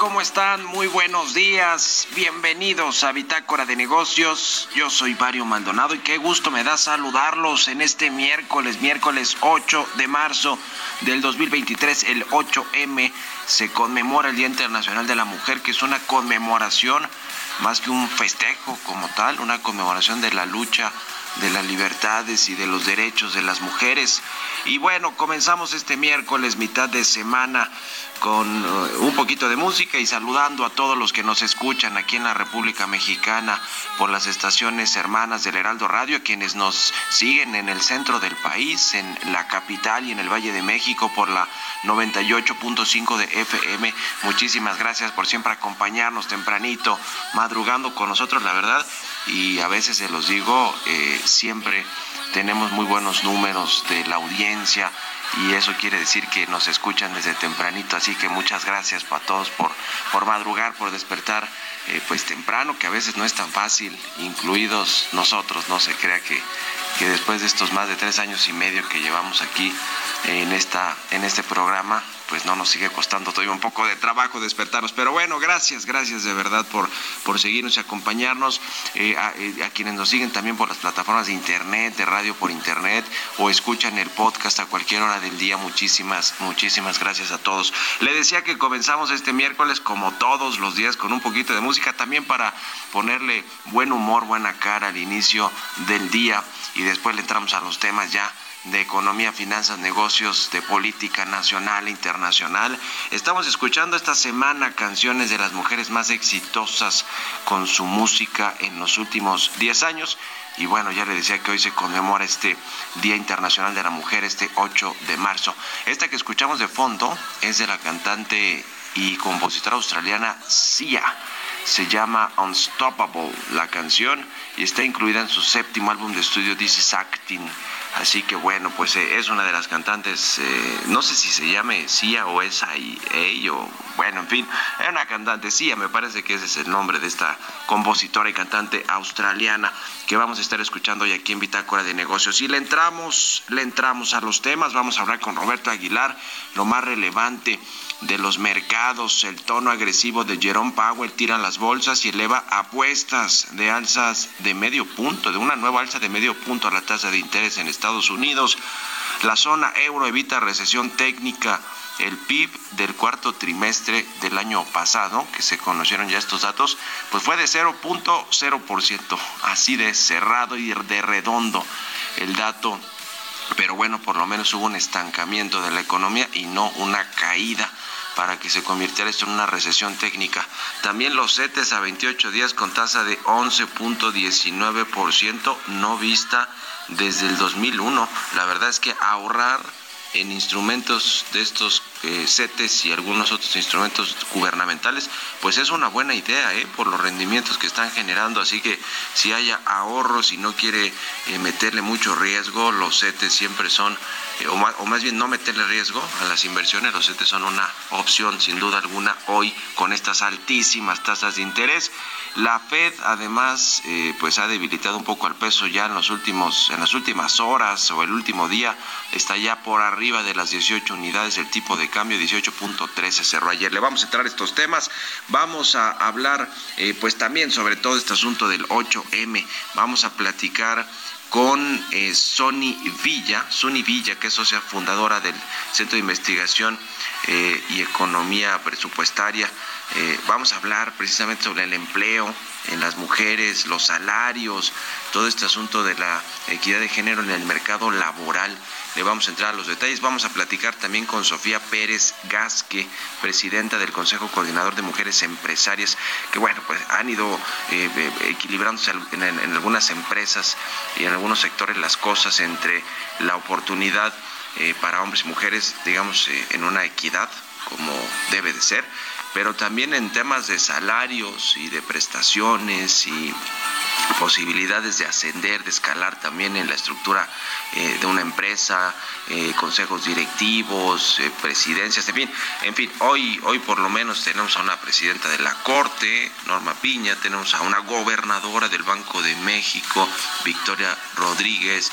¿Cómo están? Muy buenos días. Bienvenidos a Bitácora de Negocios. Yo soy Mario Maldonado y qué gusto me da saludarlos en este miércoles, miércoles 8 de marzo del 2023, el 8M. Se conmemora el Día Internacional de la Mujer, que es una conmemoración más que un festejo como tal, una conmemoración de la lucha de las libertades y de los derechos de las mujeres. Y bueno, comenzamos este miércoles, mitad de semana, con eh, un poquito de música y saludando a todos los que nos escuchan aquí en la República Mexicana por las estaciones hermanas del Heraldo Radio, quienes nos siguen en el centro del país, en la capital y en el Valle de México por la 98.5 de FM. Muchísimas gracias por siempre acompañarnos tempranito, madrugando con nosotros, la verdad. Y a veces se los digo, eh, siempre tenemos muy buenos números de la audiencia y eso quiere decir que nos escuchan desde tempranito, así que muchas gracias para todos por, por madrugar, por despertar eh, pues temprano, que a veces no es tan fácil, incluidos nosotros, no se crea que, que después de estos más de tres años y medio que llevamos aquí en, esta, en este programa, pues no nos sigue costando todavía un poco de trabajo despertarnos. Pero bueno, gracias, gracias de verdad por, por seguirnos y acompañarnos. Eh, eh, a, quienes nos siguen también por las plataformas de internet, de radio por internet, o escuchan el podcast a cualquier hora del día. Muchísimas, muchísimas gracias a todos. Le decía que comenzamos este miércoles, como todos los días, con un poquito de música, también para ponerle buen humor, buena cara al inicio del día, y después le entramos a los temas ya de economía, finanzas, negocios, de política nacional e internacional. Estamos escuchando esta semana canciones de las mujeres más exitosas con su música en los últimos 10 años. Y bueno, ya le decía que hoy se conmemora este Día Internacional de la Mujer, este 8 de marzo. Esta que escuchamos de fondo es de la cantante y compositora australiana Sia. Se llama Unstoppable la canción y está incluida en su séptimo álbum de estudio This is Acting Así que bueno, pues eh, es una de las cantantes, eh, no sé si se llame Sia o esa y o bueno, en fin, es una cantante Sia, me parece que ese es el nombre de esta compositora y cantante australiana que vamos a estar escuchando hoy aquí en Bitácora de Negocios. Y le entramos, le entramos a los temas, vamos a hablar con Roberto Aguilar, lo más relevante de los mercados. El tono agresivo de Jerome Powell tira las bolsas y eleva apuestas de alzas de medio punto, de una nueva alza de medio punto a la tasa de interés en Estados Unidos. La zona euro evita recesión técnica. El PIB del cuarto trimestre del año pasado, que se conocieron ya estos datos, pues fue de 0.0%, así de cerrado y de redondo el dato pero bueno, por lo menos hubo un estancamiento de la economía y no una caída para que se convirtiera esto en una recesión técnica. También los CETES a 28 días con tasa de 11.19%, no vista desde el 2001. La verdad es que ahorrar en instrumentos de estos eh, CETES y algunos otros instrumentos gubernamentales, pues es una buena idea ¿eh? por los rendimientos que están generando. Así que si haya ahorros y no quiere eh, meterle mucho riesgo, los CETES siempre son, eh, o más, o, más, bien no meterle riesgo a las inversiones, los CETES son una opción sin duda alguna hoy con estas altísimas tasas de interés. La Fed además eh, pues ha debilitado un poco al peso ya en los últimos en las últimas horas o el último día está ya por arriba de las 18 unidades el tipo de cambio 18.13 cerró ayer. Le vamos a entrar a estos temas, vamos a hablar eh, pues también sobre todo este asunto del 8M, vamos a platicar con eh, Sony Villa, Sony Villa, que es socia fundadora del Centro de Investigación eh, y Economía Presupuestaria. Eh, vamos a hablar precisamente sobre el empleo en las mujeres, los salarios, todo este asunto de la equidad de género en el mercado laboral. Le vamos a entrar a los detalles. Vamos a platicar también con Sofía Pérez Gasque, presidenta del Consejo Coordinador de Mujeres Empresarias, que bueno, pues han ido eh, eh, equilibrándose en, algunas empresas y en algunos sectores las cosas entre la oportunidad para hombres y mujeres, digamos, en una equidad como debe de ser, pero también en temas de salarios y de prestaciones y posibilidades de ascender, de escalar también en la estructura eh, de una empresa, eh, consejos directivos, eh, presidencias, en fin, en fin, hoy, hoy por lo menos tenemos a una presidenta de la Corte, Norma Piña, tenemos a una gobernadora del Banco de México, Victoria Rodríguez,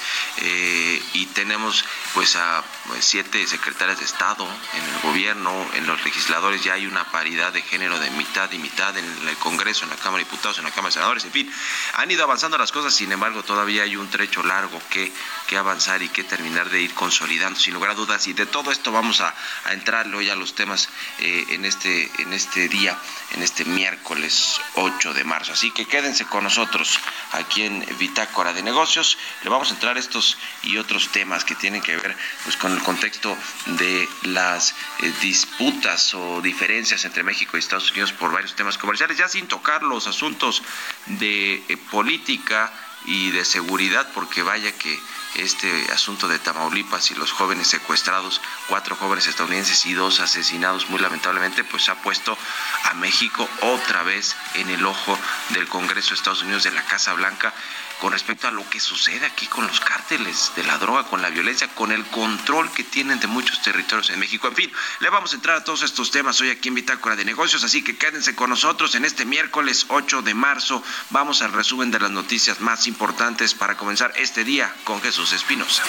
y tenemos pues a pues, siete secretarias de Estado en el gobierno, en los legisladores ya hay una paridad de género de mitad y mitad en el Congreso, en la Cámara de Diputados, en la Cámara de Senadores, en fin, han ido avanzando las cosas, sin embargo todavía hay un trecho largo que, que avanzar y que terminar de ir consolidando, sin lugar a dudas, y de todo esto vamos a, a entrarle hoy a los temas eh, en, este, en este día, en este miércoles 8 de marzo. Así que quédense con nosotros aquí en Bitácora de Negocios, le vamos a entrar estos y otros temas que tienen que ver pues, con el contexto de las eh, disputas o diferencias entre México y Estados Unidos por varios temas comerciales, ya sin tocar los asuntos de eh, política y de seguridad, porque vaya que este asunto de Tamaulipas y los jóvenes secuestrados, cuatro jóvenes estadounidenses y dos asesinados muy lamentablemente, pues ha puesto a México otra vez en el ojo del Congreso de Estados Unidos de la Casa Blanca con respecto a lo que sucede aquí con los cárteles de la droga, con la violencia, con el control que tienen de muchos territorios en México. En fin, le vamos a entrar a todos estos temas hoy aquí en Bitácora de Negocios, así que quédense con nosotros en este miércoles 8 de marzo. Vamos al resumen de las noticias más importantes para comenzar este día con Jesús Espinosa.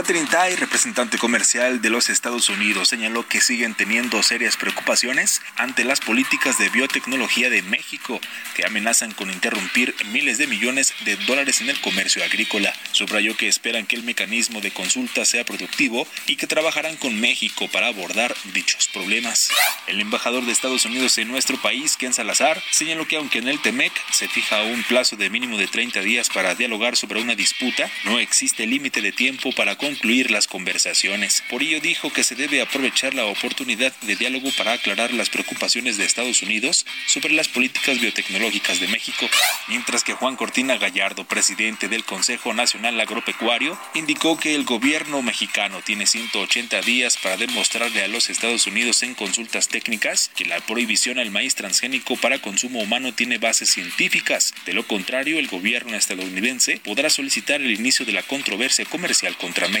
Catherine Tai, representante comercial de los Estados Unidos, señaló que siguen teniendo serias preocupaciones ante las políticas de biotecnología de México, que amenazan con interrumpir miles de millones de dólares en el comercio agrícola. Subrayó que esperan que el mecanismo de consulta sea productivo y que trabajarán con México para abordar dichos problemas. El embajador de Estados Unidos en nuestro país, Ken Salazar, señaló que aunque en el TEMEC se fija un plazo de mínimo de 30 días para dialogar sobre una disputa, no existe límite de tiempo para concluir las conversaciones. Por ello dijo que se debe aprovechar la oportunidad de diálogo para aclarar las preocupaciones de Estados Unidos sobre las políticas biotecnológicas de México, mientras que Juan Cortina Gallardo, presidente del Consejo Nacional Agropecuario, indicó que el gobierno mexicano tiene 180 días para demostrarle a los Estados Unidos en consultas técnicas que la prohibición al maíz transgénico para consumo humano tiene bases científicas. De lo contrario, el gobierno estadounidense podrá solicitar el inicio de la controversia comercial contra México.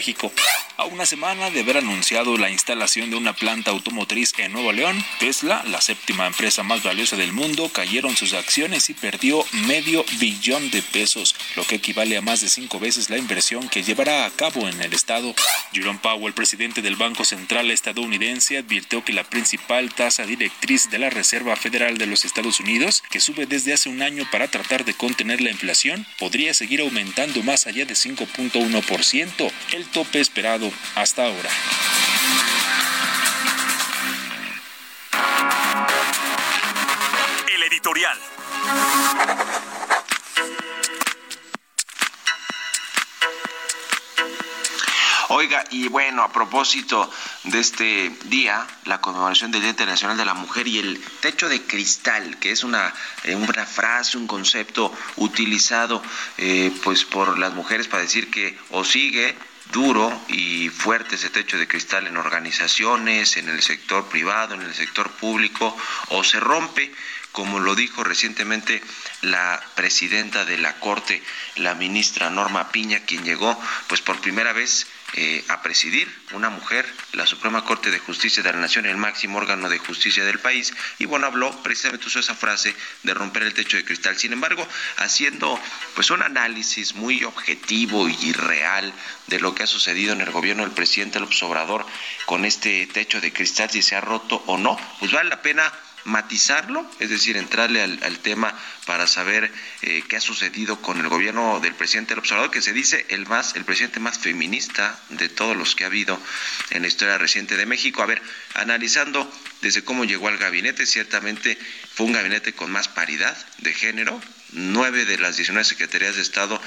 A una semana de haber anunciado la instalación de una planta automotriz en Nuevo León, Tesla, la séptima empresa más valiosa del mundo, cayeron sus acciones y perdió medio billón de pesos, lo que equivale a más de cinco veces la inversión que llevará a cabo en el estado. Jerome Powell, presidente del Banco Central estadounidense, advirtió que la principal tasa directriz de la Reserva Federal de los Estados Unidos, que sube desde hace un año para tratar de contener la inflación, podría seguir aumentando más allá de 5.1%, el tope esperado hasta ahora. El editorial. Oiga, y bueno, a propósito de este día, la conmemoración del Día Internacional de la Mujer y el techo de cristal, que es una, eh, una frase, un concepto utilizado eh, pues por las mujeres para decir que o sigue duro y fuerte ese techo de cristal en organizaciones, en el sector privado, en el sector público, o se rompe, como lo dijo recientemente la presidenta de la Corte, la ministra Norma Piña, quien llegó pues por primera vez eh, a presidir una mujer la Suprema Corte de Justicia de la Nación, el máximo órgano de justicia del país, y bueno, habló, precisamente usó esa frase de romper el techo de cristal. Sin embargo, haciendo pues un análisis muy objetivo y real de lo que ha sucedido en el gobierno del presidente López Obrador con este techo de cristal, si se ha roto o no, pues vale la pena matizarlo, es decir, entrarle al, tema para saber eh, qué ha sucedido con el gobierno del presidente del observador, que se dice el más, el presidente más feminista de todos los que ha habido en la historia reciente de México. A ver, analizando desde cómo llegó al gabinete, ciertamente fue un gabinete con más paridad de género. Nueve de las 19 secretarías de Estado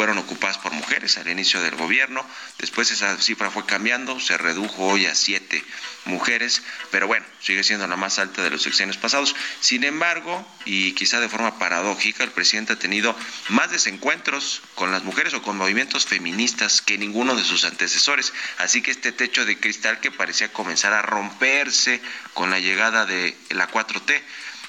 fueron ocupadas por mujeres al inicio del gobierno, después esa cifra fue cambiando, se redujo hoy a siete mujeres, pero bueno, sigue siendo la más alta de los sexenios pasados. Sin embargo, y quizá de forma paradójica, el presidente ha tenido más desencuentros con las mujeres o con movimientos feministas que ninguno de sus antecesores. Así que este techo de cristal que parecía comenzar a romperse con la llegada de la 4T,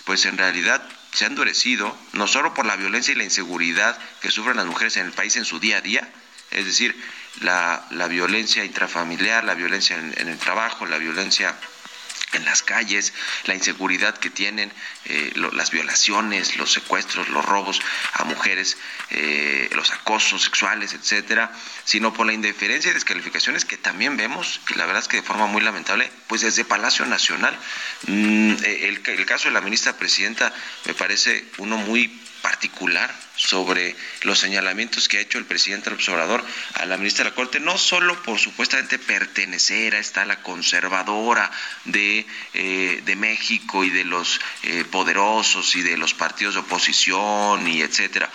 pues en realidad se ha endurecido, no solo por la violencia y la inseguridad que sufren las mujeres en el país en su día a día, es decir, la, la violencia intrafamiliar, la violencia en, el trabajo, la violencia en las calles, la inseguridad que tienen, eh, las violaciones, los secuestros, los robos a mujeres, eh, los acosos sexuales, etcétera, sino por la indiferencia y descalificaciones que también vemos, y la verdad es que de forma muy lamentable, pues desde Palacio Nacional. Mm, eh, el, el caso de la ministra presidenta me parece uno muy particular sobre los señalamientos que ha hecho el presidente del observador a la ministra de la Corte, no solo por supuestamente pertenecer a esta la conservadora de, eh, de México y de los eh, poderosos y de los partidos de oposición y etcétera,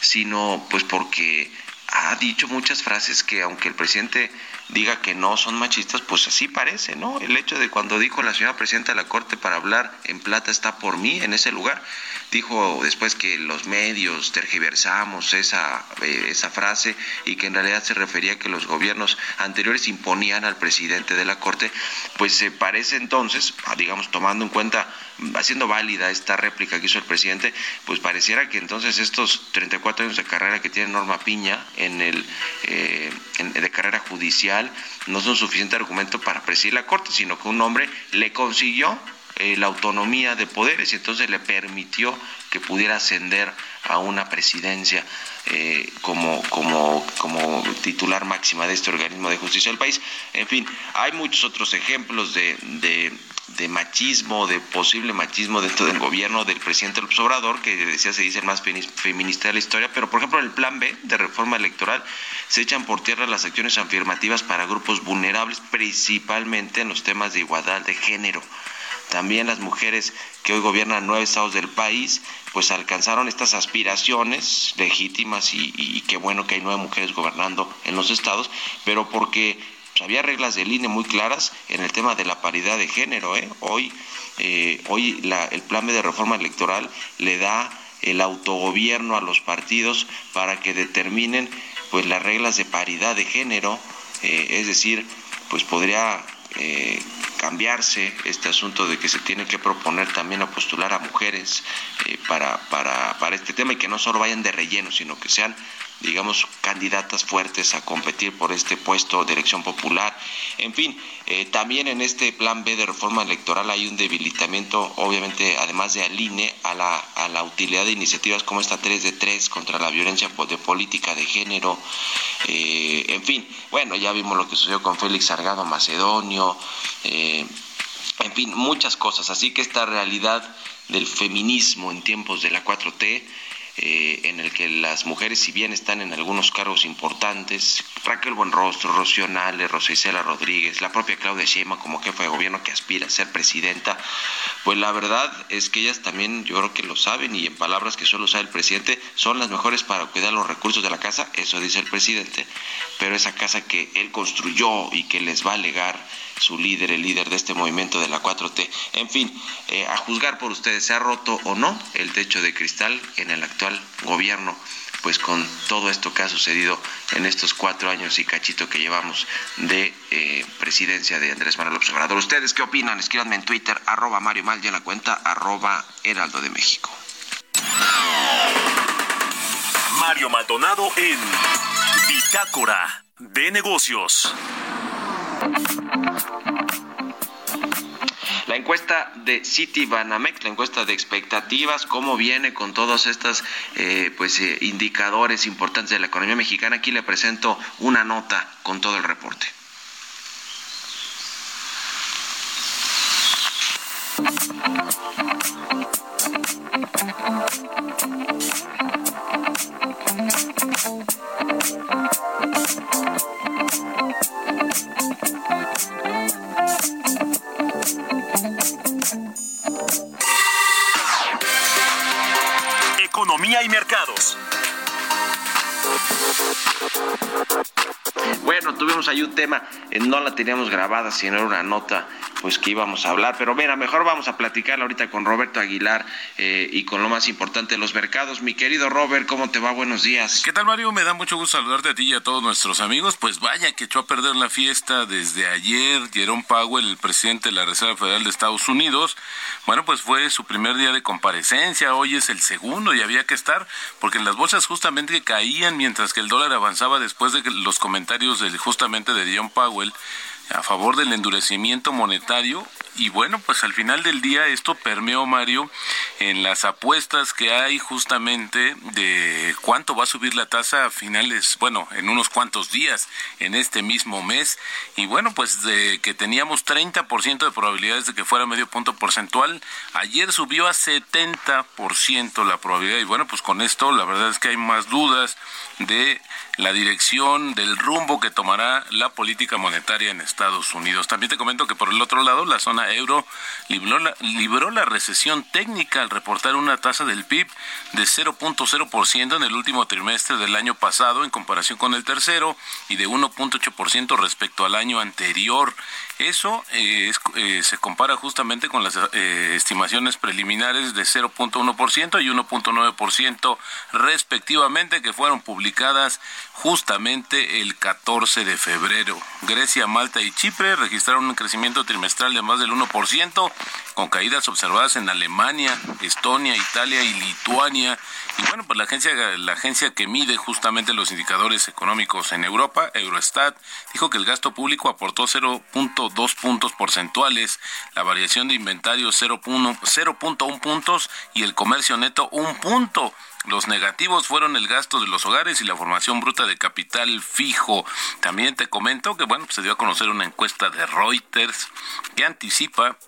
sino pues porque ha dicho muchas frases que aunque el presidente diga que no son machistas, pues así parece, ¿no? El hecho de cuando dijo la señora presidenta de la Corte para hablar en plata está por mí en ese lugar, dijo después que los medios tergiversamos esa, eh, esa frase y que en realidad se refería a que los gobiernos anteriores imponían al presidente de la Corte, pues se parece entonces, digamos, tomando en cuenta, haciendo válida esta réplica que hizo el presidente, pues pareciera que entonces estos 34 años de carrera que tiene Norma Piña en el eh, de carrera judicial no son suficiente argumento para presidir la Corte, sino que un hombre le consiguió eh, la autonomía de poderes y entonces le permitió que pudiera ascender a una presidencia eh, como, como, como titular máxima de este organismo de justicia del país. En fin, hay muchos otros ejemplos de, de, de machismo, de posible machismo dentro del gobierno del presidente López Obrador, que decía se dice el más feminista de la historia, pero por ejemplo en el plan B de reforma electoral se echan por tierra las acciones afirmativas para grupos vulnerables, principalmente en los temas de igualdad de género también las mujeres que hoy gobiernan nueve estados del país, pues alcanzaron estas aspiraciones legítimas y, qué bueno que hay nueve mujeres gobernando en los estados, pero porque pues, había reglas del INE muy claras en el tema de la paridad de género. ¿eh? Hoy, eh, hoy el plan de reforma electoral le da el autogobierno a los partidos para que determinen pues las reglas de paridad de género, eh, es decir, pues podría eh, cambiarse este asunto de que se tiene que proponer también a postular a mujeres eh, para, para, para este tema y que no solo vayan de relleno, sino que sean digamos, candidatas fuertes a competir por este puesto de elección popular. En fin, eh, también en este plan B de reforma electoral hay un debilitamiento, obviamente, además de al INE, a la, a la utilidad de iniciativas como esta 3 de 3 contra la violencia de política de género. Eh, en fin, bueno, ya vimos lo que sucedió con Félix Sargado Macedonio. Eh, en fin, muchas cosas. Así que esta realidad del feminismo en tiempos de la 4T eh, en el que las mujeres, si bien están en algunos cargos importantes, Raquel Buenrostro, Rocío Nale, Rosa Isela Rodríguez, la propia Claudia Sheinbaum como jefa de gobierno que aspira a ser presidenta, pues la verdad es que ellas también yo creo que lo saben y en palabras que solo sabe el presidente, son las mejores para cuidar los recursos de la casa, eso dice el presidente, pero esa casa que él construyó y que les va a legar su líder, el líder de este movimiento de la 4T. En fin, eh, a juzgar por ustedes, ¿se ha roto o no el techo de cristal en el actual gobierno? Pues con todo esto que ha sucedido en estos cuatro años y cachito que llevamos de eh, presidencia de Andrés Manuel López Obrador. ¿Ustedes qué opinan? Escríbanme en Twitter, arroba Mario Mal y en la cuenta arroba Heraldo de México. Mario Maldonado en Bitácora de Negocios. La encuesta de City Banamex, la encuesta de expectativas, cómo viene con todos estos eh, pues, eh, indicadores importantes de la economía mexicana. Aquí le presento una nota con todo el reporte. Economía mercados. Bueno, tuvimos ahí un tema, eh, no la teníamos grabada, sino era una nota pues que íbamos a hablar. Pero mira, mejor vamos a platicar ahorita con Roberto Aguilar eh, y con lo más importante de los mercados. Mi querido Robert, ¿cómo te va? Buenos días. ¿Qué tal, Mario? Me da mucho gusto saludarte a ti y a todos nuestros amigos. Pues vaya que echó a perder la fiesta desde ayer. Jerome Powell, el presidente de la Reserva Federal de Estados Unidos. Bueno, pues fue su primer día de comparecencia. Hoy es el segundo y había que estar porque en las bolsas justamente caían mientras que el dólar avanzaba después de los comentarios de, justamente de Jerome Powell a favor del endurecimiento monetario y bueno, pues al final del día esto permeó, Mario, en las apuestas que hay justamente de cuánto va a subir la tasa a finales, bueno, en unos cuantos días, en este mismo mes. Y bueno, pues de que teníamos 30% de probabilidades de que fuera medio punto porcentual, ayer subió a 70% la probabilidad. Y bueno, pues con esto la verdad es que hay más dudas de la dirección del rumbo que tomará la política monetaria en Estados Unidos. También te comento que por el otro lado, la zona euro libró la, libró la recesión técnica al reportar una tasa del PIB de 0.0% en el último trimestre del año pasado en comparación con el tercero y de 1.8% respecto al año anterior. Eso eh, eh, se compara justamente con las eh, estimaciones preliminares de 0.1% y 1.9% respectivamente que fueron publicadas justamente el 14 de febrero. Grecia, Malta y Chipre registraron un crecimiento trimestral de más del 1%, con caídas observadas en Alemania, Estonia, Italia y Lituania. Y bueno, pues la agencia, la agencia que mide justamente los indicadores económicos en Europa, Eurostat, dijo que el gasto público aportó 0.2 puntos porcentuales, la variación de inventario 0.1 puntos y el comercio neto un punto. Los negativos fueron el gasto de los hogares y la formación bruta de capital fijo. También te comento que, bueno, se dio a conocer una encuesta de Reuters que anticipa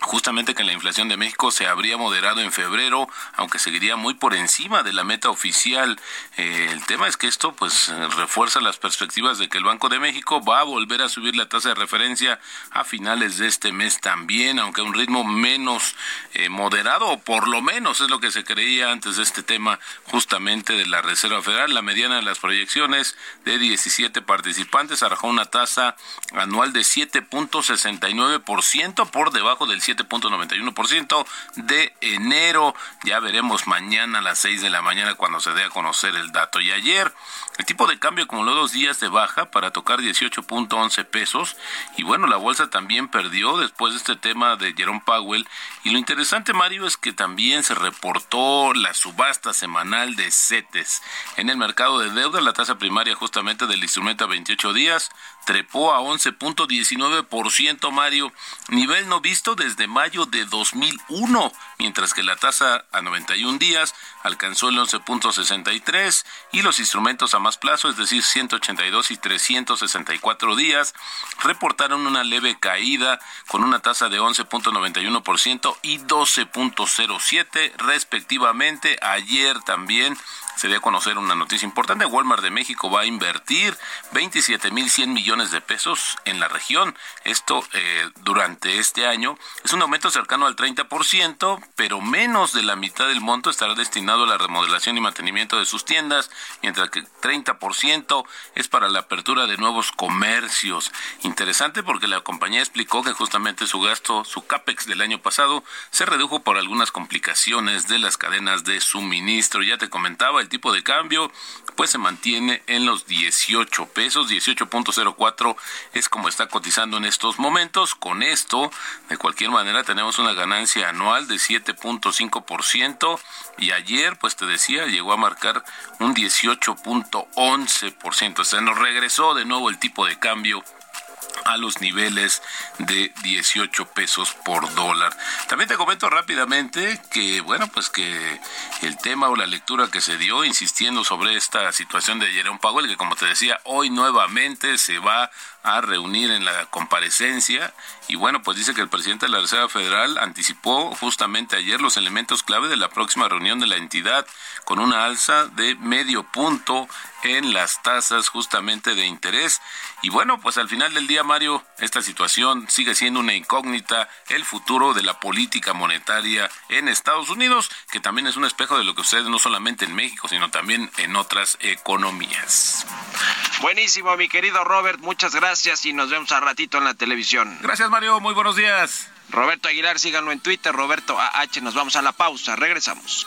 justamente que la inflación de México se habría moderado en febrero, aunque seguiría muy por encima de la meta oficial. Eh, el tema es que esto pues refuerza las perspectivas de que el Banco de México va a volver a subir la tasa de referencia a finales de este mes también, aunque a un ritmo menos eh, moderado, o por lo menos es lo que se creía antes de este tema justamente de la Reserva Federal. La mediana de las proyecciones de 17 participantes arrojó una tasa anual de 7.69% por debajo del 7.91% de enero. Ya veremos mañana a las 6 de la mañana cuando se dé a conocer el dato. Y ayer el tipo de cambio acumuló dos días de baja para tocar 18.11 pesos. Y bueno, la bolsa también perdió después de este tema de Jerome Powell. Y lo interesante, Mario, es que también se reportó la subasta semanal de CETES. En el mercado de deuda, la tasa primaria justamente del instrumento a 28 días trepó a 11.19%, Mario, nivel no visto desde mayo de 2001, mientras que la tasa a 91 días alcanzó el 11.63 y los instrumentos a más plazo, es decir, 182 y 364 días, reportaron una leve caída con una tasa de 11.91% y 12.07 respectivamente. Ayer también se dio a conocer una noticia importante. Walmart de México va a invertir 27.100 millones de pesos en la región. Esto eh, durante este año es un aumento cercano al 30%, pero menos de la mitad del monto estará destinado a la remodelación y mantenimiento de sus tiendas, mientras que 30% es para la apertura de nuevos comercios. Interesante porque la compañía explicó que justamente su gasto, su CAPEX del año pasado, se redujo por algunas complicaciones de las cadenas de suministro. Ya te comentaba, el tipo de cambio pues se mantiene en los 18 pesos, 18.04 es como está cotizando en estos momentos. Con esto, de cualquier manera, tenemos una ganancia anual de 7.5% y ayer, pues te decía, llegó a marcar un 18.11%. O nos regresó de nuevo el tipo de cambio a los niveles de 18 pesos por dólar. También te comento rápidamente que, bueno, pues que el tema o la lectura que se dio insistiendo sobre esta situación de Jerome Powell, que como te decía, hoy nuevamente se va a reunir en la comparecencia y bueno, pues dice que el presidente de la Reserva Federal anticipó justamente ayer los elementos clave de la próxima reunión de la entidad con una alza de medio punto en las tasas justamente de interés. Y bueno, pues al final del día, Mario, esta situación sigue siendo una incógnita, el futuro de la política monetaria en Estados Unidos, que también es un espejo de lo que sucede no solamente en México, sino también en otras economías. Buenísimo, mi querido Robert, muchas gracias y nos vemos a ratito en la televisión. Gracias, Mario, muy buenos días. Roberto Aguilar, síganlo en Twitter, Roberto AH, nos vamos a la pausa, regresamos.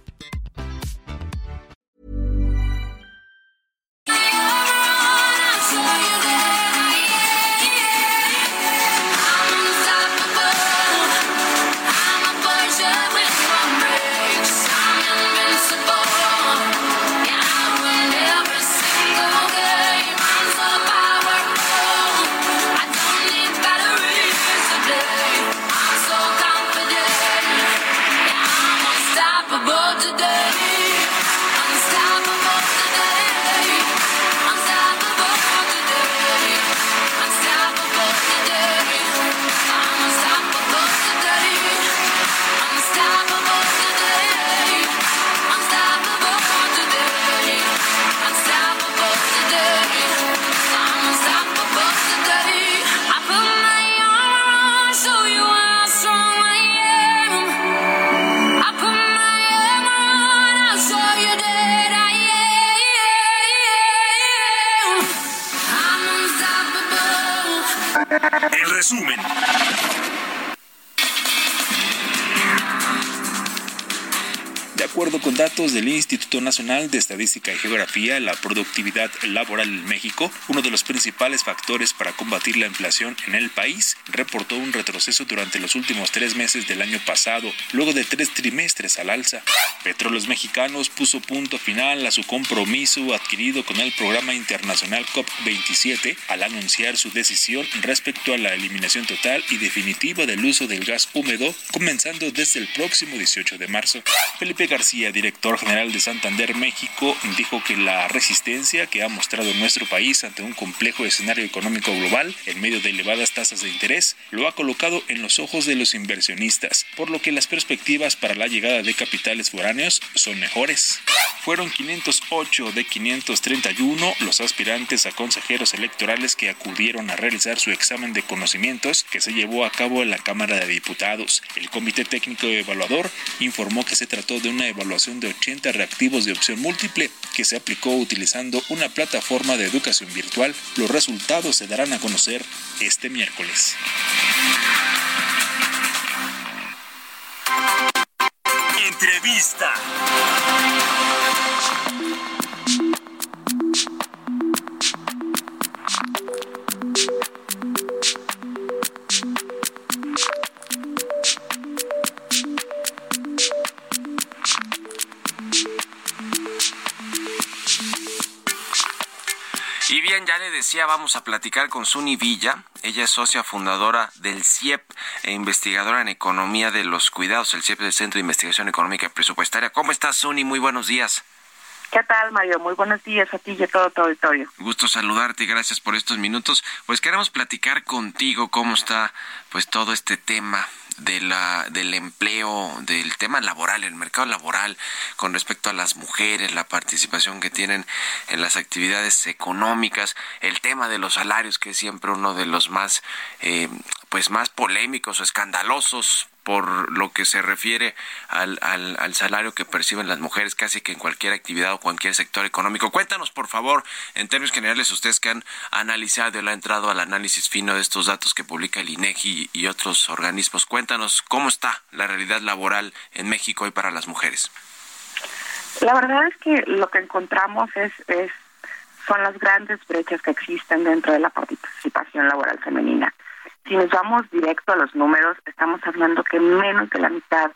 datos del Instituto Nacional de Estadística y Geografía, la productividad laboral en México, uno de los principales factores para combatir la inflación en el país, reportó un retroceso durante los últimos tres meses del año pasado, luego de tres trimestres al alza. Petróleos Mexicanos puso punto final a su compromiso adquirido con el programa internacional COP27 al anunciar su decisión respecto a la eliminación total y definitiva del uso del gas húmedo, comenzando desde el próximo 18 de marzo. Felipe García, director general de Santander México, dijo que la resistencia que ha mostrado nuestro país ante un complejo escenario económico global en medio de elevadas tasas de interés lo ha colocado en los ojos de los inversionistas, por lo que las perspectivas para la llegada de capitales foráneos son mejores. Fueron 508 de 531 los aspirantes a consejeros electorales que acudieron a realizar su examen de conocimientos que se llevó a cabo en la Cámara de Diputados. El Comité Técnico Evaluador informó que se trató de una evaluación de 80 reactivos de opción múltiple que se aplicó utilizando una plataforma de educación virtual. Los resultados se darán a conocer este miércoles. Entrevista. Bien, ya le decía, vamos a platicar con Suni Villa. Ella es socia fundadora del CIEP e investigadora en economía de los cuidados, el CIEP del Centro de Investigación Económica y Presupuestaria. ¿Cómo estás, Suni? Muy buenos días. ¿Qué tal, Mario? Muy buenos días a ti y a todo tu auditorio. Gusto saludarte y gracias por estos minutos. Pues queremos platicar contigo cómo está pues todo este tema de la, del empleo, del tema laboral, el mercado laboral con respecto a las mujeres, la participación que tienen en las actividades económicas, el tema de los salarios que es siempre uno de los más eh, pues más polémicos o escandalosos por lo que se refiere al, al, al, salario que perciben las mujeres casi que en cualquier actividad o cualquier sector económico. Cuéntanos, por favor, en términos generales, ustedes que han analizado y le han entrado al análisis fino de estos datos que publica el INEGI y otros organismos, cuéntanos cómo está la realidad laboral en México hoy para las mujeres. La verdad es que lo que encontramos es, es son las grandes brechas que existen dentro de la participación laboral femenina. Si nos vamos directo a los números, estamos hablando que menos de la mitad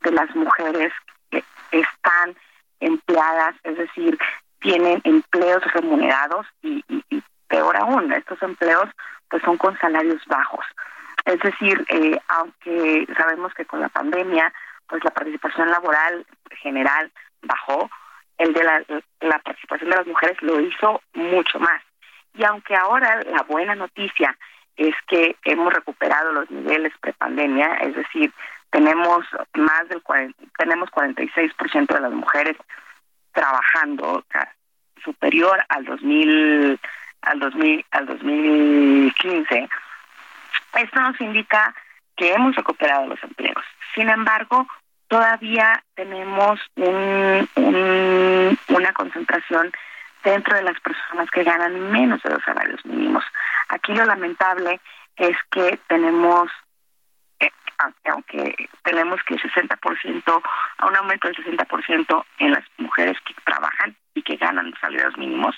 de las mujeres que están empleadas, es decir, tienen empleos remunerados y, peor aún, estos empleos pues son con salarios bajos. Es decir, eh, aunque sabemos que con la pandemia pues la participación laboral general bajó, el de la, la participación de las mujeres lo hizo mucho más. Y aunque ahora la buena noticia es que hemos recuperado los niveles prepandemia, es decir, tenemos más del 40, tenemos 46% de las mujeres trabajando, superior al 2000 al 2000 al 2015 esto nos indica que hemos recuperado los empleos. Sin embargo todavía tenemos un, una concentración dentro de las personas que ganan menos de los salarios mínimos aquí lo lamentable es que tenemos aunque tenemos que el 60%, a un aumento del 60% en las mujeres que trabajan y que ganan salarios mínimos,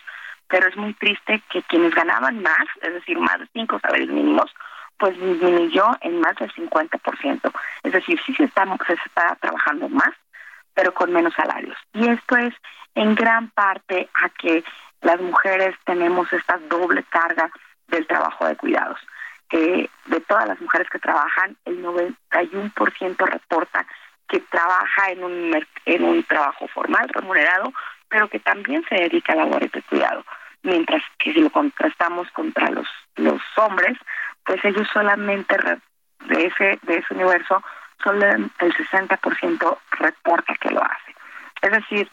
pero es muy triste que quienes ganaban más, es decir, más de cinco salarios mínimos, pues disminuyó en más del 50%. Es decir, sí se está, se está trabajando más, pero con menos salarios. Y esto es en gran parte a que las mujeres tenemos esta doble carga del trabajo de cuidados de todas las mujeres que trabajan, el 91% reporta que trabaja en un, en un trabajo formal, remunerado, pero que también se dedica a labores de cuidado. Mientras que si lo contrastamos contra los, los hombres, pues ellos solamente de ese, de ese universo, solo el 60% reporta que lo hace. Es decir,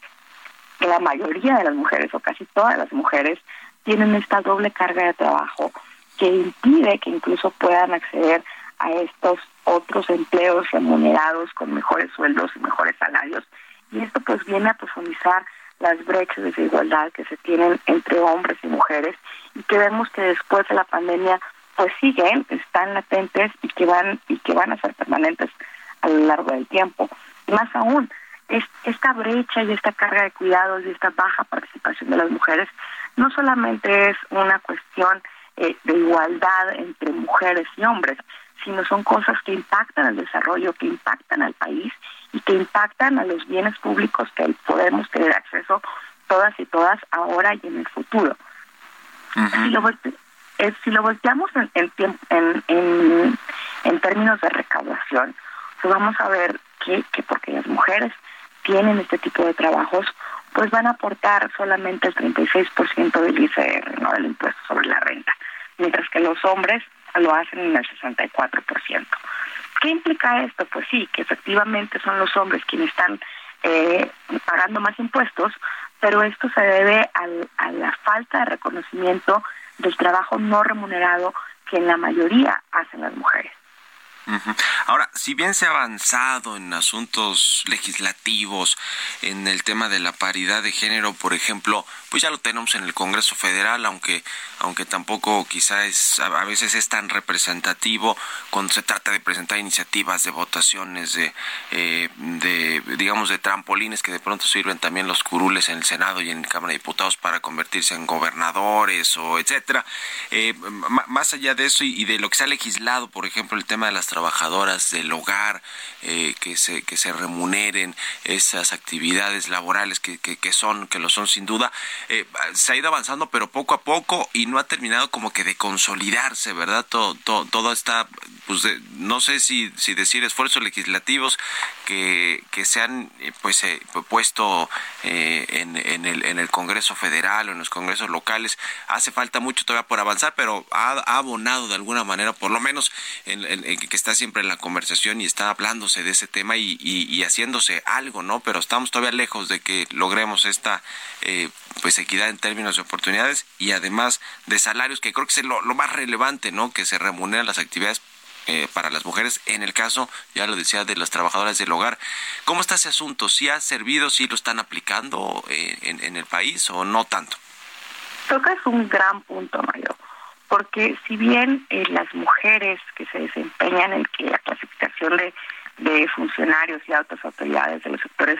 la mayoría de las mujeres, o casi todas las mujeres, tienen esta doble carga de trabajo que impide que incluso puedan acceder a estos otros empleos remunerados con mejores sueldos y mejores salarios. Y esto pues viene a profundizar las brechas de desigualdad que se tienen entre hombres y mujeres y que vemos que después de la pandemia pues siguen, están latentes y que van y que van a ser permanentes a lo largo del tiempo. Y más aún, es, esta brecha y esta carga de cuidados y esta baja participación de las mujeres no solamente es una cuestión eh, de igualdad entre mujeres y hombres, sino son cosas que impactan al desarrollo, que impactan al país y que impactan a los bienes públicos que podemos tener acceso todas y todas ahora y en el futuro. si, lo eh, si lo volteamos en, en, en, en términos de recaudación, pues vamos a ver que, que porque las mujeres tienen este tipo de trabajos, pues van a aportar solamente el 36% del ICR, ¿no? del impuesto sobre la renta mientras que los hombres lo hacen en el 64%. ¿Qué implica esto? Pues sí, que efectivamente son los hombres quienes están eh, pagando más impuestos, pero esto se debe a la falta de reconocimiento del trabajo no remunerado que en la mayoría hacen las mujeres. Ahora, si bien se ha avanzado en asuntos legislativos, en el tema de la paridad de género, por ejemplo, pues ya lo tenemos en el Congreso Federal, aunque, aunque tampoco quizá es, a veces es tan representativo cuando se trata de presentar iniciativas de votaciones, de, eh, de digamos, de trampolines que de pronto sirven también los curules en el Senado y en la Cámara de Diputados para convertirse en gobernadores o etcétera. Eh, más allá de eso y, de lo que se ha legislado, por ejemplo, el tema de las trabajadoras del hogar, eh, que, se, que se remuneren esas actividades laborales que, que, son, que lo son sin duda, eh, se ha ido avanzando, pero poco a poco y no ha terminado como que de consolidarse, ¿verdad? Todo, todo, todo está, pues no sé si, si decir esfuerzos legislativos que, que se han eh, pues puesto en, en, el, en el Congreso Federal o en los congresos locales. Hace falta mucho todavía por avanzar, pero ha, abonado de alguna manera, por lo menos en, en que está siempre en la conversación y está hablándose de ese tema y, haciéndose algo, ¿no? Pero estamos todavía lejos de que logremos esta eh, pues equidad en términos de oportunidades y además de salarios, que creo que es lo, más relevante, ¿no? Que se remuneran las actividades eh, para las mujeres, en el caso, ya lo decía, de las trabajadoras del hogar. ¿Cómo está ese asunto? ¿Si ha servido, si lo están aplicando eh, en, el país o no tanto? Creo que es un gran punto, Mario porque si bien eh, las mujeres que se desempeñan en la clasificación de, funcionarios y altas autoridades de los sectores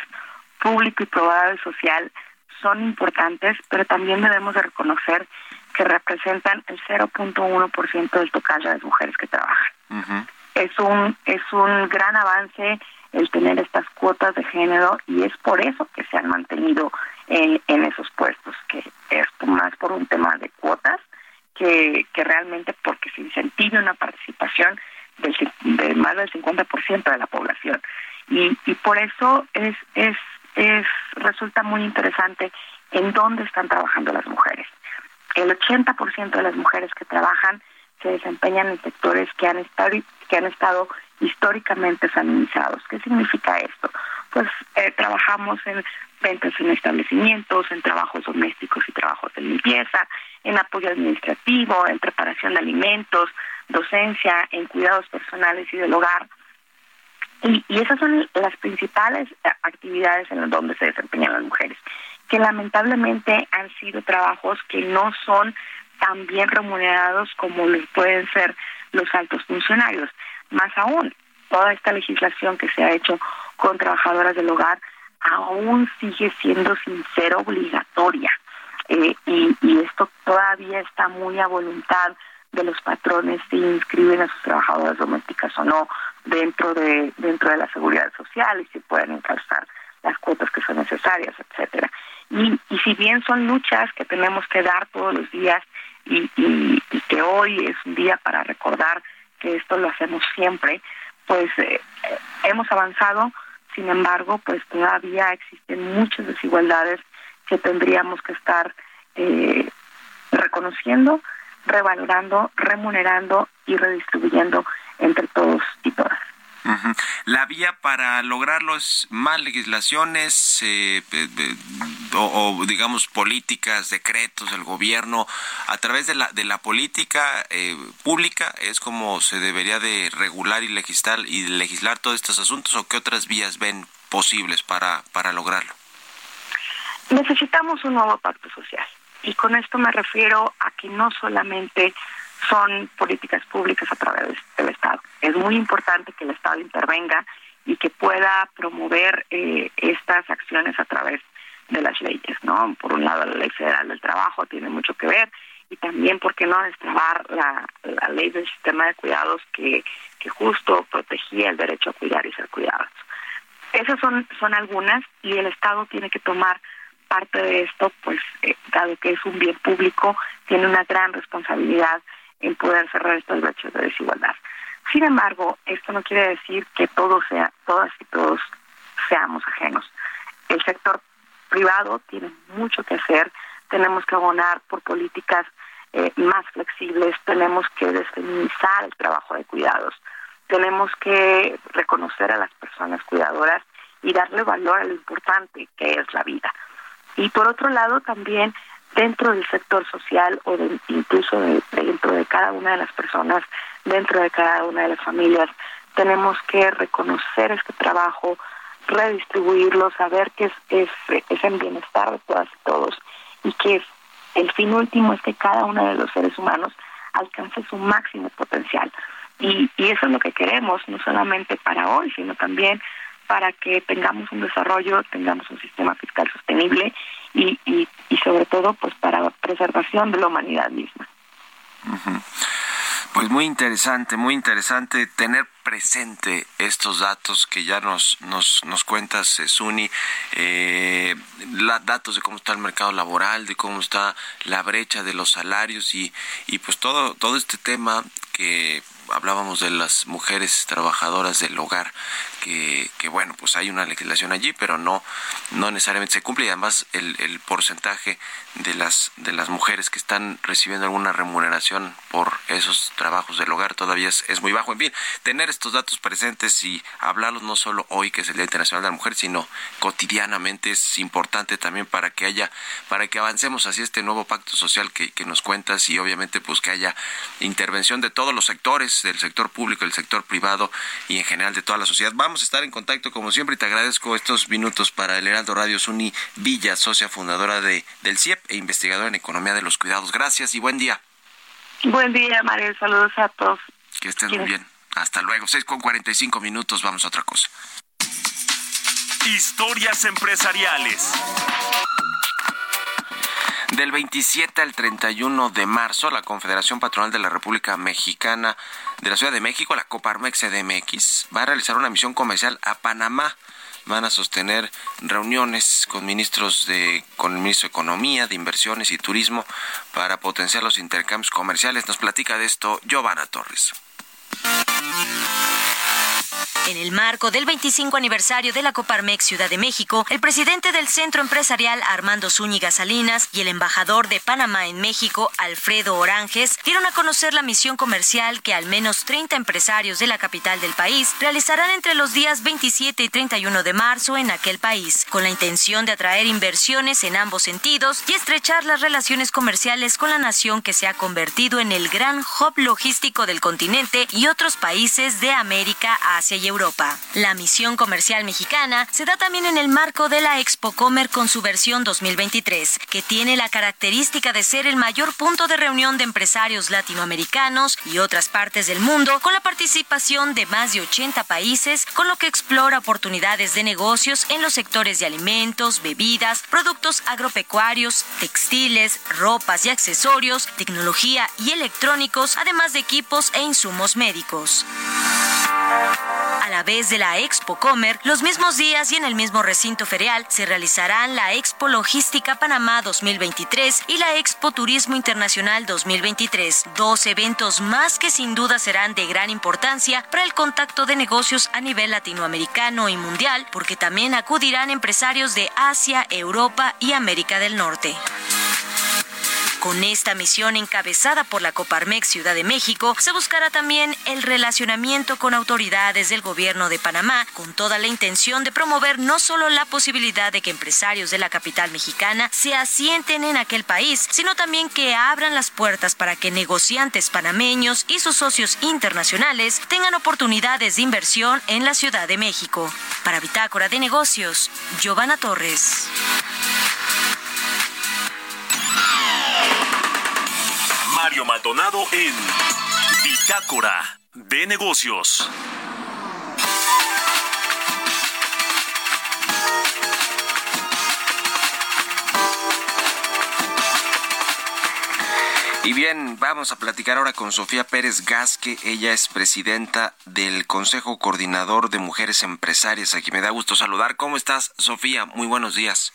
público y privado y social son importantes, pero también debemos de reconocer que representan el 0.1% del total de las mujeres que trabajan. Es un es un gran avance el tener estas cuotas de género y es por eso que se han mantenido en, en esos puestos, que es más por un tema de cuotas que, que realmente porque se incentive una participación del, de más del 50% de la población. Y, y por eso es, es, es, resulta muy interesante en dónde están trabajando las mujeres. El 80% de las mujeres que trabajan se desempeñan en sectores que han estado, que han estado históricamente feminizados. ¿Qué significa esto? pues eh, trabajamos en ventas en establecimientos, en trabajos domésticos y trabajos de limpieza, en apoyo administrativo, en preparación de alimentos, docencia, en cuidados personales y del hogar. Y, esas son las principales actividades en donde se desempeñan las mujeres, que lamentablemente han sido trabajos que no son tan bien remunerados como lo pueden ser los altos funcionarios. Más aún, toda esta legislación que se ha hecho con trabajadoras del hogar aún sigue siendo sin ser obligatoria. Eh, y, y esto todavía está muy a voluntad de los patrones si inscriben a sus trabajadoras domésticas o no dentro de dentro de la seguridad social y si pueden encalzar las cuotas que son necesarias, etcétera. Y, y si bien son luchas que tenemos que dar todos los días y, que hoy es un día para recordar que esto lo hacemos siempre, pues eh, hemos avanzado, sin embargo, pues todavía existen muchas desigualdades que tendríamos que estar eh, reconociendo, revalorando, remunerando y redistribuyendo entre todos y todas. La vía para lograrlo es más legislaciones eh, o, digamos políticas, decretos del gobierno a través de la de la política eh, pública es como se debería de regular y legislar y legislar todos estos asuntos o qué otras vías ven posibles para para lograrlo. Necesitamos un nuevo pacto social y con esto me refiero a que no solamente son políticas públicas a través del Estado. Es muy importante que el Estado intervenga y que pueda promover eh, estas acciones a través de las leyes, ¿no? Por un lado, la Ley Federal del Trabajo tiene mucho que ver y también, ¿por qué no destrabar la, la ley del sistema de cuidados que, que justo protegía el derecho a cuidar y ser cuidados? Esas son, son algunas y el Estado tiene que tomar parte de esto, pues eh, dado que es un bien público, tiene una gran responsabilidad en poder cerrar estos brechas de desigualdad. Sin embargo, esto no quiere decir que todos sea, todas y todos seamos ajenos. El sector privado tiene mucho que hacer, tenemos que abonar por políticas eh, más flexibles, tenemos que desfeminizar el trabajo de cuidados, tenemos que reconocer a las personas cuidadoras y darle valor a lo importante que es la vida. Y por otro lado, también dentro del sector social o incluso dentro de cada una de las personas, dentro de cada una de las familias, tenemos que reconocer este trabajo, redistribuirlo, saber que es, es, es en bienestar de todas y todos y que el fin último es que cada uno de los seres humanos alcance su máximo potencial. Y, y eso es lo que queremos, no solamente para hoy, sino también para que tengamos un desarrollo, tengamos un sistema fiscal sostenible y, y, y sobre todo pues para preservación de la humanidad misma. Pues muy interesante, muy interesante tener presente estos datos que ya nos nos, nos cuentas, eh, Suni, eh, datos de cómo está el mercado laboral, de cómo está la brecha de los salarios y, y pues todo, todo este tema que hablábamos de las mujeres trabajadoras del hogar, que, bueno, pues hay una legislación allí, pero no, no necesariamente se cumple y además el, el porcentaje de las, de las mujeres que están recibiendo alguna remuneración por esos trabajos del hogar todavía es, es muy bajo. En fin, tener estos datos presentes y hablarlos no solo hoy que es el Día Internacional de la Mujer, sino cotidianamente es importante también para que haya, para que avancemos hacia este nuevo pacto social que, que nos cuentas y obviamente pues que haya intervención de todos los sectores del sector público, del sector privado y en general de toda la sociedad. Vamos a estar en contacto como siempre y te agradezco estos minutos para el Heraldo Radio Suni Villa, socia fundadora de, del CIEP e investigadora en economía de los cuidados. Gracias y buen día. Buen día, María. Saludos a todos. Que estén muy bien. Hasta luego. 6 con 45 minutos. Vamos a otra cosa. Historias empresariales. Del 27 al 31 de marzo, la Confederación Patronal de la República Mexicana de la Ciudad de México, la Coparmex CDMX, va a realizar una misión comercial a Panamá. Van a sostener reuniones con ministros de, con el ministro de Economía, de Inversiones y Turismo para potenciar los intercambios comerciales. Nos platica de esto Giovanna Torres. En el marco del 25 aniversario de la Coparmex Ciudad de México, el presidente del Centro Empresarial Armando Zúñiga Salinas y el embajador de Panamá en México, Alfredo Oranges, dieron a conocer la misión comercial que al menos 30 empresarios de la capital del país realizarán entre los días 27 y 31 de marzo en aquel país, con la intención de atraer inversiones en ambos sentidos y estrechar las relaciones comerciales con la nación que se ha convertido en el gran hub logístico del continente y otros países de América, Asia y Europa. La misión comercial mexicana se da también en el marco de la Expo Comer con su versión 2023, que tiene la característica de ser el mayor punto de reunión de empresarios latinoamericanos y otras partes del mundo, con la participación de más de 80 países, con lo que explora oportunidades de negocios en los sectores de alimentos, bebidas, productos agropecuarios, textiles, ropas y accesorios, tecnología y electrónicos, además de equipos e insumos médicos. A la vez de la Expo Comer, los mismos días y en el mismo recinto ferial se realizarán la Expo Logística Panamá 2023 y la Expo Turismo Internacional 2023, dos eventos más que sin duda serán de gran importancia para el contacto de negocios a nivel latinoamericano y mundial, porque también acudirán empresarios de Asia, Europa y América del Norte. Con esta misión encabezada por la Coparmex Ciudad de México, se buscará también el relacionamiento con autoridades del gobierno de Panamá, con toda la intención de promover no solo la posibilidad de que empresarios de la capital mexicana se asienten en aquel país, sino también que abran las puertas para que negociantes panameños y sus socios internacionales tengan oportunidades de inversión en la Ciudad de México. Para Bitácora de Negocios, Giovanna Torres. Mario Maldonado en Bitácora de Negocios. Y bien, vamos a platicar ahora con Sofía Pérez Gasque. Ella es presidenta del Consejo Coordinador de Mujeres Empresarias. Aquí me da gusto saludar. ¿Cómo estás, Sofía? Muy buenos días.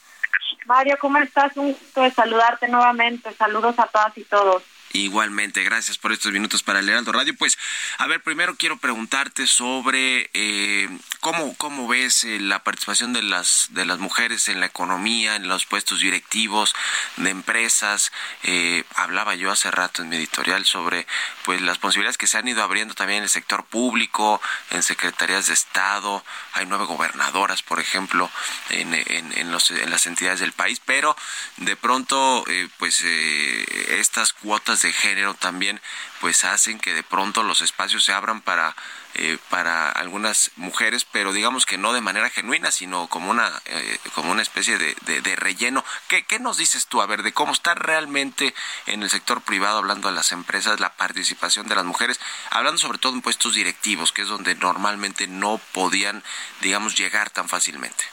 Mario, ¿cómo estás? Un gusto de saludarte nuevamente. Saludos a todas y todos. Igualmente, gracias por estos minutos para el Heraldo Radio. Pues, a ver, primero quiero preguntarte sobre eh, cómo cómo ves eh, la participación de las de las mujeres en la economía, en los puestos directivos de empresas. Eh, hablaba yo hace rato en mi editorial sobre pues las posibilidades que se han ido abriendo también en el sector público, en secretarías de Estado. Hay nueve gobernadoras, por ejemplo, en, en, los, en las entidades del país, pero de pronto, pues estas cuotas de género también pues hacen que de pronto los espacios se abran para eh, para algunas mujeres pero digamos que no de manera genuina sino como una eh, como una especie de, de, relleno. ¿Qué, ¿Qué, nos dices tú a ver de cómo está realmente en el sector privado hablando de las empresas la participación de las mujeres hablando sobre todo en puestos directivos que es donde normalmente no podían digamos llegar tan fácilmente.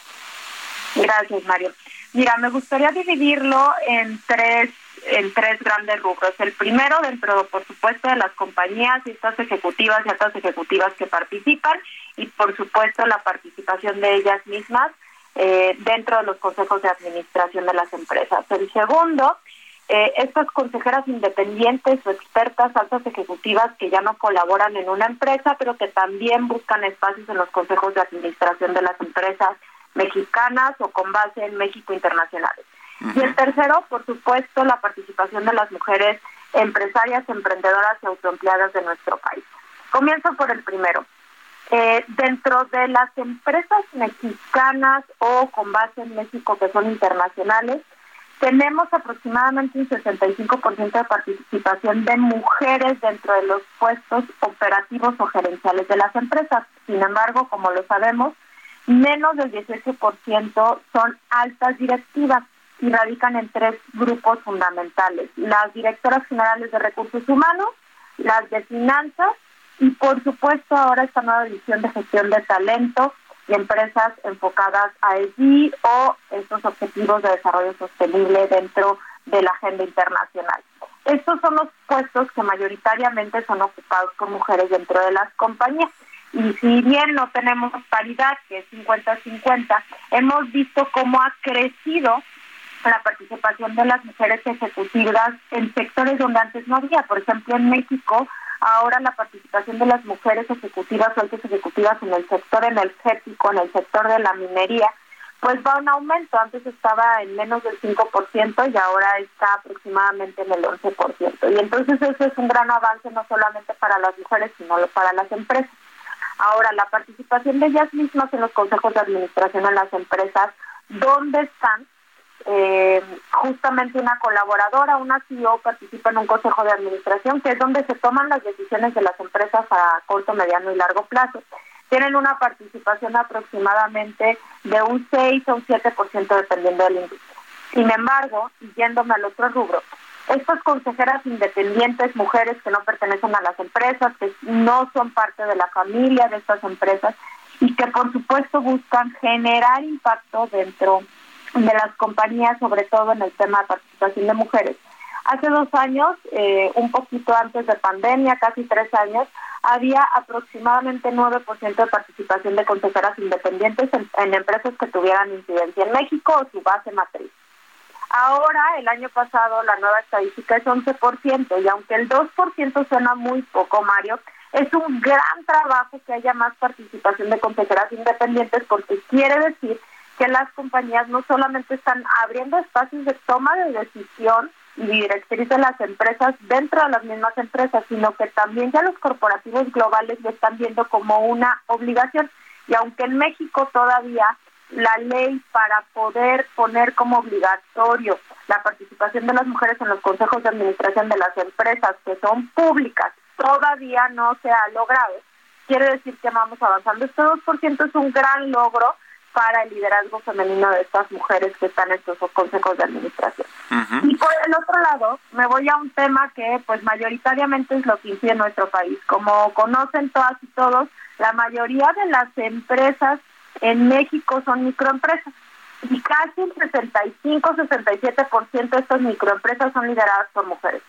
Gracias Mario. Mira me gustaría dividirlo en tres en tres grandes rubros. El primero, dentro, por supuesto, de las compañías y estas ejecutivas y altas ejecutivas que participan, y por supuesto la participación de ellas mismas eh, dentro de los consejos de administración de las empresas. El segundo, eh, estas consejeras independientes o expertas altas ejecutivas que ya no colaboran en una empresa, pero que también buscan espacios en los consejos de administración de las empresas mexicanas o con base en México internacionales. Y el tercero, por supuesto, la participación de las mujeres empresarias, emprendedoras y autoempleadas de nuestro país. Comienzo por el primero. Eh, dentro de las empresas mexicanas o con base en México que son internacionales, tenemos aproximadamente un 65% de participación de mujeres dentro de los puestos operativos o gerenciales de las empresas. Sin embargo, como lo sabemos, menos del 18% son altas directivas y radican en tres grupos fundamentales. Las directoras generales de recursos humanos, las de finanzas y por supuesto ahora esta nueva división de gestión de talento y empresas enfocadas a ESG o estos objetivos de desarrollo sostenible dentro de la agenda internacional. Estos son los puestos que mayoritariamente son ocupados por mujeres dentro de las compañías. Y si bien no tenemos paridad, que es 50-50, hemos visto cómo ha crecido la participación de las mujeres ejecutivas en sectores donde antes no había. Por ejemplo, en México ahora la participación de las mujeres ejecutivas o ejecutivas en el sector energético, en el sector de la minería, pues va un aumento. Antes estaba en menos del 5% y ahora está aproximadamente en el 11%. Y entonces eso es un gran avance no solamente para las mujeres, sino para las empresas. Ahora, la participación de ellas mismas en los consejos de administración en las empresas, ¿dónde están? Eh, justamente una colaboradora, una CEO participa en un consejo de administración, que es donde se toman las decisiones de las empresas a corto, mediano y largo plazo. Tienen una participación aproximadamente de un 6 o un 7% dependiendo de la industria. Sin embargo, yéndome al otro rubro, estas consejeras independientes, mujeres que no pertenecen a las empresas, que no son parte de la familia de estas empresas y que por supuesto buscan generar impacto dentro de las compañías, sobre todo en el tema de participación de mujeres. Hace dos años, eh, un poquito antes de pandemia, casi tres años, había aproximadamente 9% de participación de consejeras independientes en, empresas que tuvieran incidencia en México o su base matriz. Ahora, el año pasado, la nueva estadística es 11%, y aunque el 2% suena muy poco, Mario, es un gran trabajo que haya más participación de consejeras independientes porque quiere decir que las compañías no solamente están abriendo espacios de toma de decisión y directriz de las empresas dentro de las mismas empresas, sino que también ya los corporativos globales lo están viendo como una obligación. Y aunque en México todavía la ley para poder poner como obligatorio la participación de las mujeres en los consejos de administración de las empresas que son públicas todavía no se ha logrado, quiere decir que vamos avanzando. Este 2% es un gran logro para el liderazgo femenino de estas mujeres que están en estos consejos de administración. Y por el otro lado, me voy a un tema que pues mayoritariamente es lo que incide en nuestro país. Como conocen todas y todos, la mayoría de las empresas en México son microempresas y casi un 65-67% de estas microempresas son lideradas por mujeres.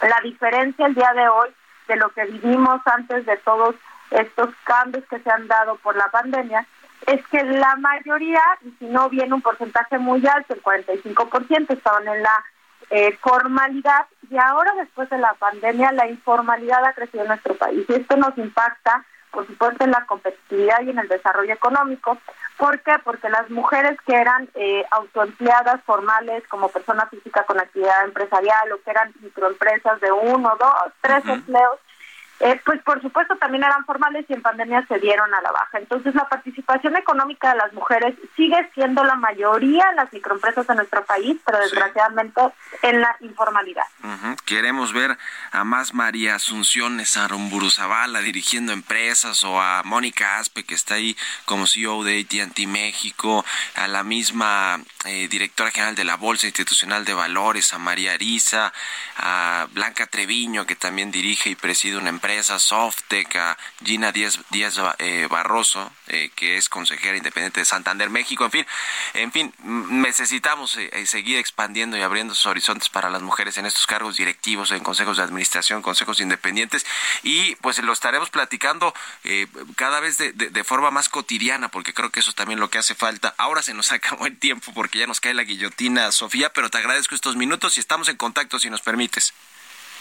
La diferencia el día de hoy de lo que vivimos antes de todos estos cambios que se han dado por la pandemia es que la mayoría, y si no bien un porcentaje muy alto, el 45%, estaban en la eh, formalidad y ahora después de la pandemia la informalidad ha crecido en nuestro país y esto nos impacta por supuesto en la competitividad y en el desarrollo económico. ¿Por qué? Porque las mujeres que eran eh, autoempleadas formales como persona física con actividad empresarial o que eran microempresas de uno, dos, tres empleos, eh, pues por supuesto también eran formales y en pandemia se dieron a la baja. Entonces la participación económica de las mujeres sigue siendo la mayoría en las microempresas de nuestro país, pero desgraciadamente en la informalidad. Queremos ver a más María Asunción Zavala dirigiendo empresas o a Mónica Aspe que está ahí como CEO de AT&T México, a la misma eh, directora general de la Bolsa Institucional de Valores, a María Ariza, a Blanca Treviño que también dirige y preside una empresa empresa Softec, a Gina Díaz, Díaz eh, Barroso, eh, que es consejera independiente de Santander, México, en fin, en fin, necesitamos eh, seguir expandiendo y abriendo sus horizontes para las mujeres en estos cargos directivos, en consejos de administración, consejos independientes, y pues lo estaremos platicando cada vez de, de, forma más cotidiana, porque creo que eso es también lo que hace falta. Ahora se nos acabó el tiempo porque ya nos cae la guillotina, Sofía, pero te agradezco estos minutos y estamos en contacto si nos permites.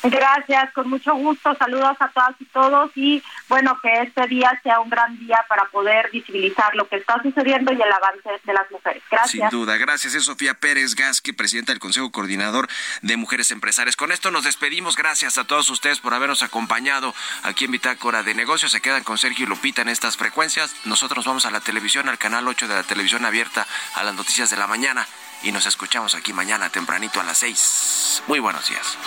Gracias, con mucho gusto. Saludos a todas y todos y bueno, que este día sea un gran día para poder visibilizar lo que está sucediendo y el avance de las mujeres. Gracias. Sin duda, gracias. Es Sofía Pérez Gasque, presidenta del Consejo Coordinador de Mujeres Empresarias. Con esto nos despedimos. Gracias a todos ustedes por habernos acompañado aquí en Bitácora de Negocios. Se quedan con Sergio y Lupita en estas frecuencias. Nosotros vamos a la televisión, al canal 8 de la televisión abierta, a las noticias de la mañana y nos escuchamos aquí mañana tempranito a las 6. Muy buenos días.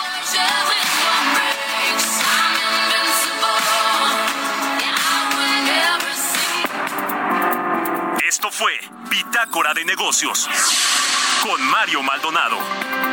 Esto fue Bitácora de Negocios con Mario Maldonado.